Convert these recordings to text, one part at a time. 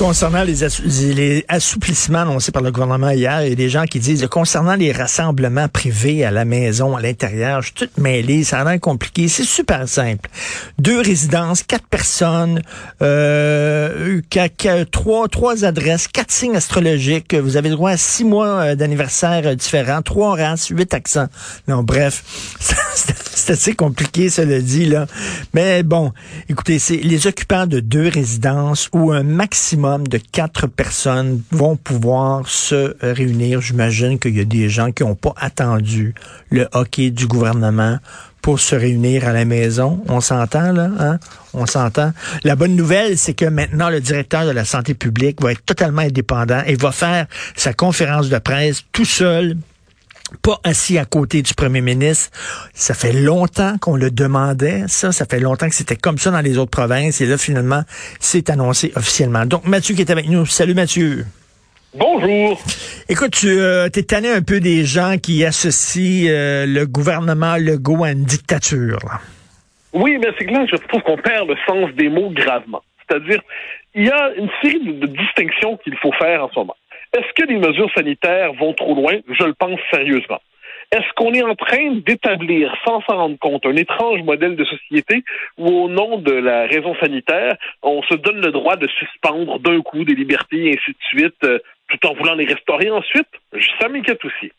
Concernant les, assou- les assouplissements annoncés par le gouvernement hier, il y a des gens qui disent, concernant les rassemblements privés à la maison, à l'intérieur, je suis toute mêlée, ça a l'air compliqué. C'est super simple. Deux résidences, quatre personnes, euh, trois, trois adresses, quatre signes astrologiques. Vous avez droit à six mois euh, d'anniversaire euh, différents, trois races, huit accents. Non, bref, c'est assez compliqué, cela dit, là. Mais bon, écoutez, c'est les occupants de deux résidences ou un maximum de quatre personnes vont pouvoir se réunir. J'imagine qu'il y a des gens qui n'ont pas attendu le hockey du gouvernement pour se réunir à la maison. On s'entend, là, hein? On s'entend. La bonne nouvelle, c'est que maintenant, le directeur de la santé publique va être totalement indépendant et va faire sa conférence de presse tout seul, pas assis à côté du premier ministre. Ça fait longtemps qu'on le demandait, ça. Ça fait longtemps que c'était comme ça dans les autres provinces. Et là, finalement, c'est annoncé officiellement. Donc, Mathieu qui est avec nous. Salut, Mathieu. Bonjour. Écoute, tu euh, t'es tanné un peu des gens qui associent euh, le gouvernement Legault à une dictature. là. Oui, mais c'est que là, je trouve qu'on perd le sens des mots gravement. C'est-à-dire, il y a une série de, de distinctions qu'il faut faire en ce moment. Est-ce que les mesures sanitaires vont trop loin? Je le pense sérieusement. Est-ce qu'on est en train d'établir, sans s'en rendre compte, un étrange modèle de société où, au nom de la raison sanitaire, on se donne le droit de suspendre d'un coup des libertés et ainsi de suite, euh, tout en voulant les restaurer ensuite? Ça m'inquiète aussi.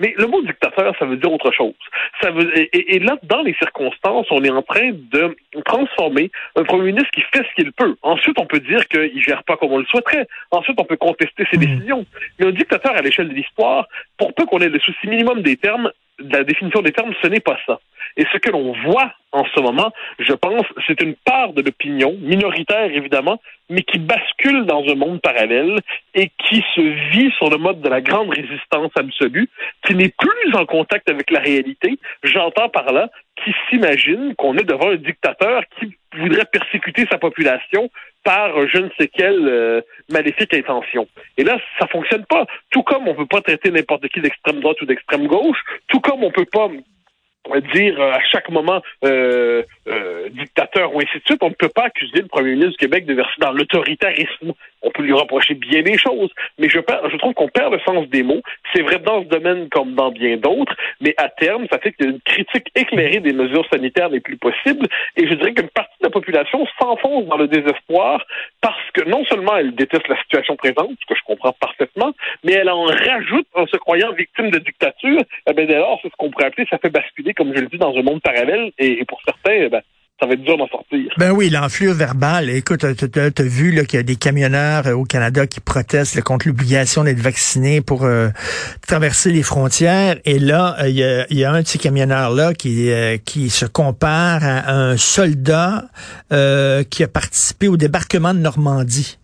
Mais le mot dictateur, ça veut dire autre chose. Ça veut, et, et- là, dans les circonstances, on est en train de transformer un premier ministre qui fait ce qu'il peut. Ensuite, on peut dire qu'il gère pas comme on le souhaiterait. Ensuite, on peut contester ses décisions. Mais un dictateur à l'échelle de l'histoire, pour peu qu'on ait le souci minimum des termes, la définition des termes, ce n'est pas ça. Et ce que l'on voit en ce moment, je pense, c'est une part de l'opinion, minoritaire évidemment, mais qui bascule dans un monde parallèle et qui se vit sur le mode de la grande résistance absolue, qui n'est plus en contact avec la réalité. J'entends par là qui s'imagine qu'on est devant un dictateur qui voudrait persécuter sa population par euh, je ne sais quelle euh, maléfique intention. Et là, ça fonctionne pas. Tout comme on peut pas traiter n'importe qui d'extrême droite ou d'extrême gauche, tout comme on peut pas dire euh, à chaque moment euh, euh, dictateur ou ainsi de suite, on ne peut pas accuser le premier ministre du Québec de verser dans l'autoritarisme. On peut lui reprocher bien des choses, mais je, je trouve qu'on perd le sens des mots. C'est vrai dans ce domaine comme dans bien d'autres, mais à terme, ça fait qu'il y a une critique éclairée des mesures sanitaires les plus possibles, et je dirais qu'une partie de la population s'enfonce dans le désespoir parce que non seulement elle déteste la situation présente, ce que je comprends parfaitement, mais elle en rajoute en se croyant victime de dictature. Eh bien, dès lors, c'est ce qu'on pourrait appeler, ça fait basculer, comme je le dis, dans un monde parallèle, et, pour certains, eh ben, ça va être dur d'en sortir. Ben oui, l'enflure verbale. Écoute, t'as as, vu qu'il y a des camionneurs euh, au Canada qui protestent là, contre l'obligation d'être vaccinés pour euh, traverser les frontières. Et là, euh, il y, y a un de ces camionneurs-là qui, euh, qui se compare à un soldat qui a participé au débarquement de Normandie.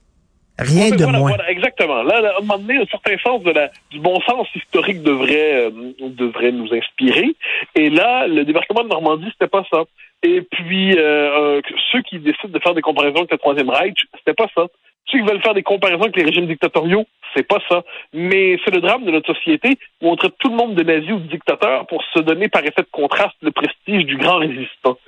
Rien Oui, mais de voilà, moins. voilà, exactement. Là, là, à un moment donné, un certain sens de la, du bon sens historique devrait, euh, devrait nous inspirer. Et là, le débarquement de Normandie, c'était pas ça. Et puis, euh, euh, ceux qui décident de faire des comparaisons avec le Troisième Reich, c'était pas ça. Ceux qui veulent faire des comparaisons avec les régimes dictatoriaux, c'est pas ça. Mais c'est le drame de notre société où on traite tout le monde de nazi ou de dictateur pour se donner par effet de contraste le prestige du grand résistant.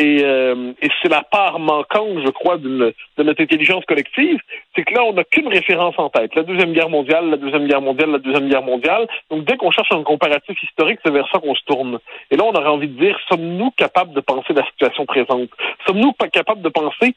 Et, euh, et c'est la part manquante, je crois, de notre intelligence collective, c'est que là, on n'a qu'une référence en tête. La Deuxième Guerre mondiale, la Deuxième Guerre mondiale, la Deuxième Guerre mondiale. Donc, dès qu'on cherche un comparatif historique, c'est vers ça qu'on se tourne. Et là, on aurait envie de dire, sommes-nous capables de penser la situation présente? Sommes-nous capables de penser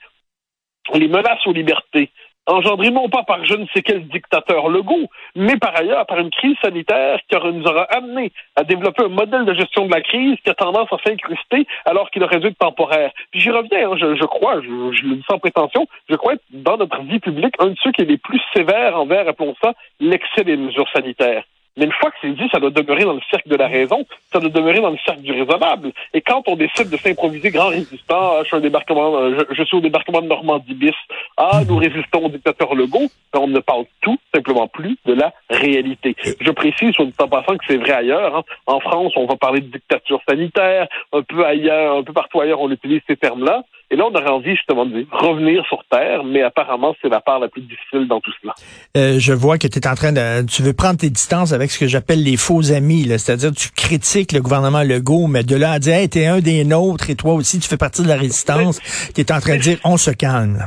les menaces aux libertés, engendré non pas par je ne sais quel dictateur Legault, mais par ailleurs par une crise sanitaire qui nous aura amené à développer un modèle de gestion de la crise qui a tendance à s'incruster alors qu'il aurait dû être temporaire. Puis j'y reviens, hein, je, crois, je, le dis sans prétention, je crois être dans notre vie publique un de ceux qui est les plus sévères envers, appelons ça, l'excès des mesures sanitaires. Mais une fois que c'est dit, ça doit demeurer dans le cercle de la raison, ça doit demeurer dans le cercle du raisonnable. Et quand on décide de s'improviser grand résistant, ah, je suis, un débarquement, euh, je, suis au débarquement de Normandie bis, ah, nous résistons au dictateur Legault, ben, on ne parle tout simplement plus de la réalité. Je précise, sur le temps passant, que c'est vrai ailleurs. Hein. En France, on va parler de dictature sanitaire, un peu ailleurs, un peu partout ailleurs, on utilise ces termes-là. Et là, on aurait envie justement de revenir sur Terre, mais apparemment, c'est la part la plus difficile dans tout cela. Euh, je vois que tu es en train de... Tu veux prendre tes distances avec ce que j'appelle les faux amis, c'est-à-dire tu critiques le gouvernement Legault, mais de là à dire, hey, t'es un des nôtres et toi aussi, tu fais partie de la résistance, tu es en train de dire, on se calme.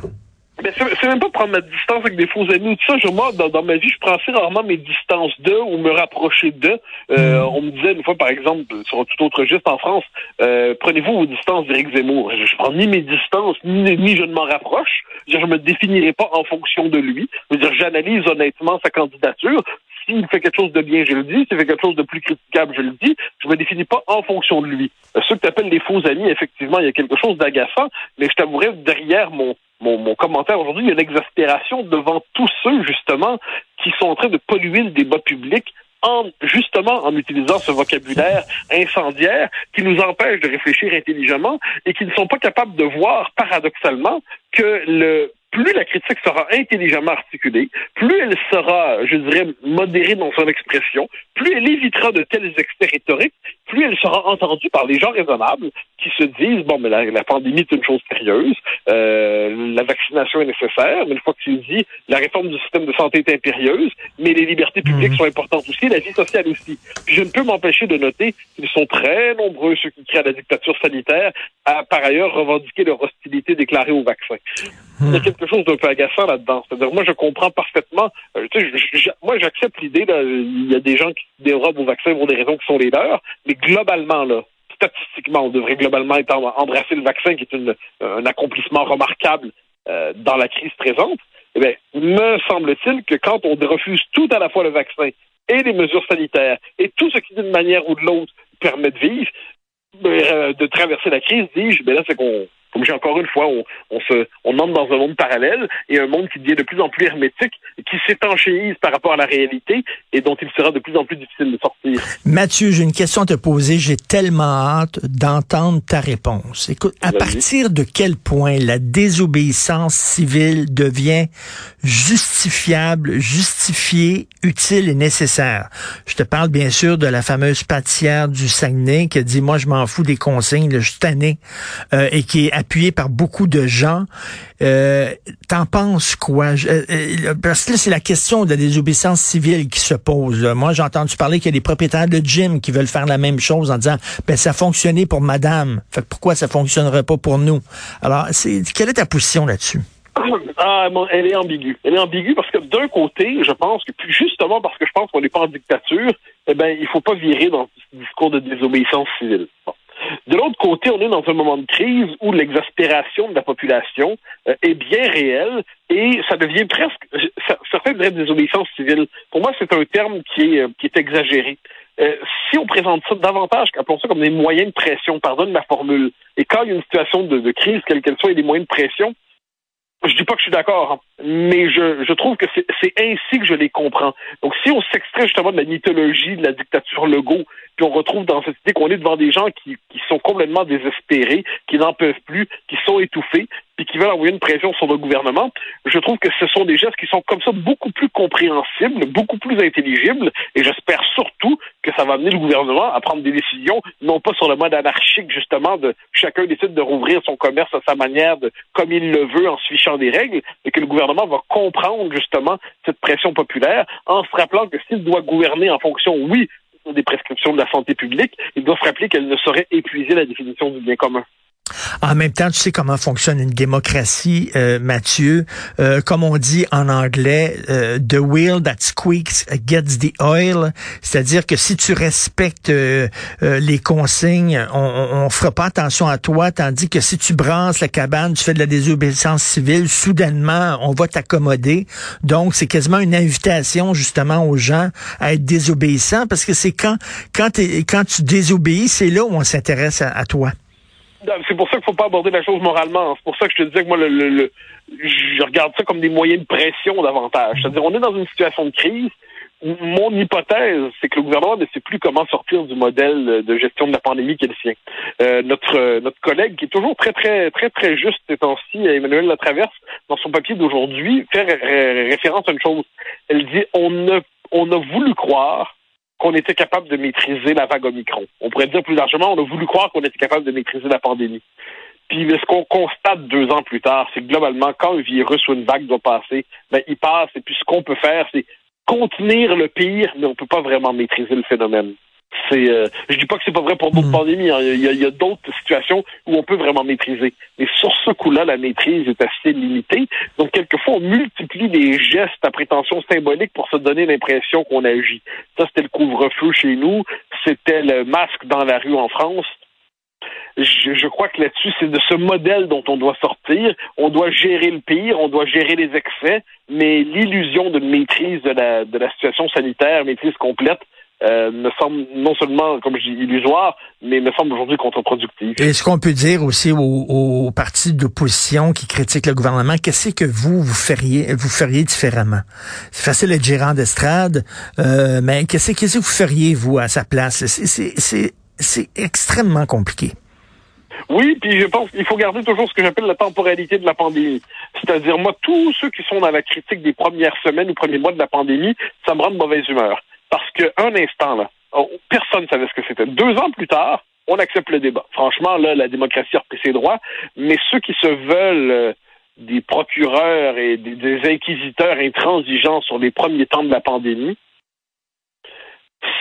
Mais c'est même pas prendre ma distance avec des faux amis. Tout ça, je, moi, dans, ma vie, je prends assez rarement mes distances d'eux ou me rapprocher d'eux. Euh, mm. On me disait une fois, par exemple, sur un tout autre geste en France, euh, prenez-vous vos distances d'Éric Zemmour. Je, je, prends ni mes distances, ni, ni je ne m'en rapproche. Je, je me définirai pas en fonction de lui. Je veux dire, j'analyse honnêtement sa candidature. S'il fait quelque chose de bien, je le dis. S'il fait quelque chose de plus critiquable, je le dis. Je me définis pas en fonction de lui. Euh, ceux que tu appelles les faux amis, effectivement, il y a quelque chose d'agaçant, mais je t'avouerai, derrière mon mon, mon commentaire aujourd'hui, il y a une exaspération devant tous ceux, justement, qui sont en train de polluer le débat public en, justement en utilisant ce vocabulaire incendiaire qui nous empêche de réfléchir intelligemment et qui ne sont pas capables de voir, paradoxalement, que le plus la critique sera intelligemment articulée, plus elle sera, je dirais, modérée dans son expression, plus elle évitera de tels excès rhétoriques, plus elle sera entendue par les gens raisonnables qui se disent bon, mais la, pandémie est une chose sérieuse, euh, la vaccination est nécessaire, mais une fois que c'est dit, la réforme du système de santé est impérieuse, mais les libertés publiques mhm. sont importantes aussi, la vie sociale aussi. Puis je ne peux m'empêcher de noter qu'ils sont très nombreux ceux qui créent la dictature sanitaire à par ailleurs revendiquer leur hostilité déclarée au vaccin. Il y a quelque chose d'un peu agaçant là-dedans. C'est-à-dire, moi, je comprends parfaitement. Euh, tu sais, moi, j'accepte l'idée. Il y a des gens qui dérobent au vaccin pour des raisons qui sont les leurs, mais globalement, là, statistiquement, on devrait globalement être embrasser le vaccin, qui est un accomplissement remarquable euh, dans la crise présente. Eh bien, me semble-t-il que quand on refuse tout à la fois le vaccin et les mesures sanitaires et tout ce qui, d'une manière ou de l'autre, permet de vivre, euh, de traverser la crise, dis-je, ben là, c'est qu'on comme j'ai encore une fois, on, on, se, on entre dans un monde parallèle et un monde qui devient de plus en plus hermétique, qui s'étanchéise par rapport à la réalité et dont il sera de plus en plus difficile de sortir. Mathieu, j'ai une question à te poser. J'ai tellement hâte d'entendre ta réponse. Écoute, à partir de quel point la désobéissance civile devient justifiable, justifiée, utile et nécessaire? Je te parle bien sûr de la fameuse pâtissière du Saguenay qui a dit, moi, je m'en fous des consignes, je suis tanné, euh, et qui est appuyé par beaucoup de gens. Euh, T'en penses quoi? Euh, euh, parce que là, c'est la question de la désobéissance civile qui se pose. Moi, j'ai entendu parler qu'il y a des propriétaires de gym qui veulent faire la même chose en disant, ben, ça a fonctionné pour madame. Fait pourquoi ça fonctionnerait pas pour nous? Alors, c'est, quelle est ta position là-dessus? Ah, elle est ambiguë. Elle est ambiguë parce que d'un côté, je pense que justement parce que je pense qu'on n'est pas en dictature, eh ben, il faut pas virer dans ce discours de désobéissance civile. De l'autre côté, on est dans un moment de crise où l'exaspération de la population euh, est bien réelle et ça devient presque, certains diraient désobéissance civile. Pour moi, c'est un terme qui est, euh, qui est exagéré. Euh, si on présente ça davantage, appelons ça comme des moyens de pression, pardonne ma formule, et quand il y a une situation de, de crise, quelle qu'elle soit, et des moyens de pression, je dis pas que je suis d'accord, hein, mais je, trouve que c'est ainsi que je les comprends. Donc, si on s'extrait justement de la mythologie de la dictature Legault, puis on retrouve dans cette idée qu'on est devant des gens qui sont complètement désespérés, qui n'en peuvent plus, qui sont étouffés, puis qui veulent envoyer une pression sur le gouvernement, je trouve que ce sont des gestes qui sont comme ça beaucoup plus compréhensibles, beaucoup plus intelligibles, et j'espère surtout que ça va amener le gouvernement à prendre des décisions, non pas sur le mode anarchique, justement, de chacun décide de rouvrir son commerce à sa manière, de, comme il le veut, en suivant des règles, mais que le gouvernement va comprendre, justement, cette pression populaire, en se rappelant que s'il doit gouverner en fonction, oui, des prescriptions de la santé publique, il doit se rappeler qu'elle ne saurait épuiser la définition du bien commun. En même temps, tu sais comment fonctionne une démocratie, euh, Mathieu. Euh, comme on dit en anglais, euh, the wheel that squeaks gets the oil. C'est-à-dire que si tu respectes les consignes, on, on, fera pas attention à toi, tandis que si tu brasses la cabane, tu fais de la désobéissance civile, soudainement, on va t'accommoder. Donc, c'est quasiment une invitation justement aux gens à être désobéissants, parce que c'est quand, quand tu désobéis, c'est là où on s'intéresse à toi. C'est pour ça qu'il faut pas aborder la chose moralement. C'est pour ça que je te disais que moi, le, je regarde ça comme des moyens de pression davantage. C'est-à-dire, on est dans une situation de crise. Mon hypothèse, c'est que le gouvernement ne sait plus comment sortir du modèle de gestion de la pandémie qui est le sien. Euh, notre notre collègue, qui est toujours très très très très juste ces temps-ci, Emmanuel Latraverse, dans son papier d'aujourd'hui, fait référence à une chose. Elle dit on a on a voulu croire qu'on était capable de maîtriser la vague Omicron. On pourrait dire plus largement, on a voulu croire qu'on était capable de maîtriser la pandémie. Puis ce qu'on constate deux ans plus tard, c'est que globalement, quand un virus ou une vague doit passer, ben, il passe. Et puis ce qu'on peut faire, c'est contenir le pire, mais on ne peut pas vraiment maîtriser le phénomène. C'est, euh, je dis pas que c'est pas vrai pour d'autres hmm. pandémies. Hein. Il y a, d'autres situations où on peut vraiment maîtriser. Mais sur ce coup-là, la maîtrise est assez limitée. Donc, quelquefois, on multiplie les gestes à prétention symbolique pour se donner l'impression qu'on agit. Ça, c'était le couvre-feu chez nous. C'était le masque dans la rue en France. Je, je, crois que là-dessus, c'est de ce modèle dont on doit sortir. On doit gérer le pire, on doit gérer les excès, mais l'illusion d'une maîtrise de la, de la situation sanitaire, maîtrise complète, euh, me semble non seulement, comme je dis, illusoire, mais me semble aujourd'hui contre-productif. Est-ce qu'on peut dire aussi aux, aux partis d'opposition qui critiquent le gouvernement, qu'est-ce que vous, vous feriez, vous feriez différemment? C'est facile d'être gérant d'estrade, euh, mais qu'est-ce que vous feriez, vous, à sa place? C'est extrêmement compliqué. Oui, puis je pense qu'il faut garder toujours ce que j'appelle la temporalité de la pandémie. C'est-à-dire, moi, tous ceux qui sont dans la critique des premières semaines ou premiers mois de la pandémie, ça me rend de mauvaise humeur. Parce qu'un instant, là, oh, personne ne savait ce que c'était. Deux ans plus tard, on accepte le débat. Franchement, là, la démocratie a repris ses droits, mais ceux qui se veulent euh, des procureurs et des, des, inquisiteurs intransigeants sur les premiers temps de la pandémie,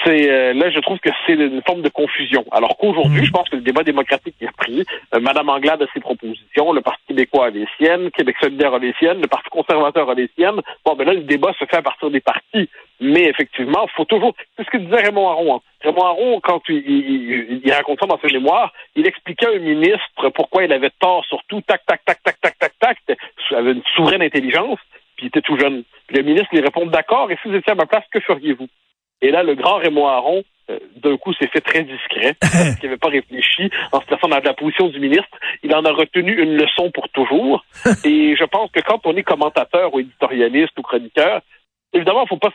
c'est euh, là, je trouve que c'est une forme de confusion. Alors qu'aujourd'hui, mm. je pense que le débat démocratique est repris. Euh, Madame Anglade a ses propositions, le Parti québécois a les siennes, Québec solidaire a les siennes, le Parti conservateur a les siennes. Bon, ben là, le débat se fait à partir des partis. Mais effectivement, faut toujours. C'est ce que disait Raymond Aron. Hein. Raymond Aron, quand il, il, il, raconte ça dans ses mémoires, il expliquait à un ministre pourquoi il avait tort sur tout, tac, tac, tac, tac, tac, tac, tac, avait une souveraine intelligence, puis il était tout jeune. Puis le ministre lui répond d'accord, et si vous étiez à ma place, que feriez-vous? Et là, le grand Raymond Aron, euh, d'un coup, s'est fait très discret, parce qu'il n'avait pas réfléchi en se plaçant dans la position du ministre. Il en a retenu une leçon pour toujours. Et je pense que quand on est commentateur ou éditorialiste ou chroniqueur, évidemment, faut pas,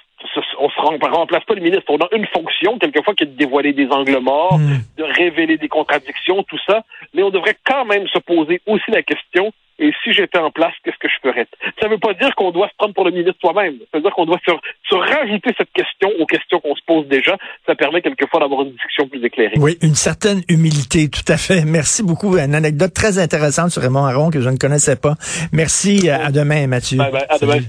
on ne remplace pas le ministre. On a une fonction, quelquefois, qui est de dévoiler des angles morts, hmm. de révéler des contradictions, tout ça. Mais on devrait quand même se poser aussi la question et si j'étais en place, qu'est-ce que je ferais? Ça ne veut pas dire qu'on doit se prendre pour le ministre soi-même. Ça veut dire qu'on doit se, rajouter cette question aux questions qu'on se pose déjà. Ça permet quelquefois d'avoir une discussion plus éclairée. Oui, une certaine humilité, tout à fait. Merci beaucoup. Une anecdote très intéressante sur Raymond Aron que je ne connaissais pas. Merci. À demain, Mathieu. à demain.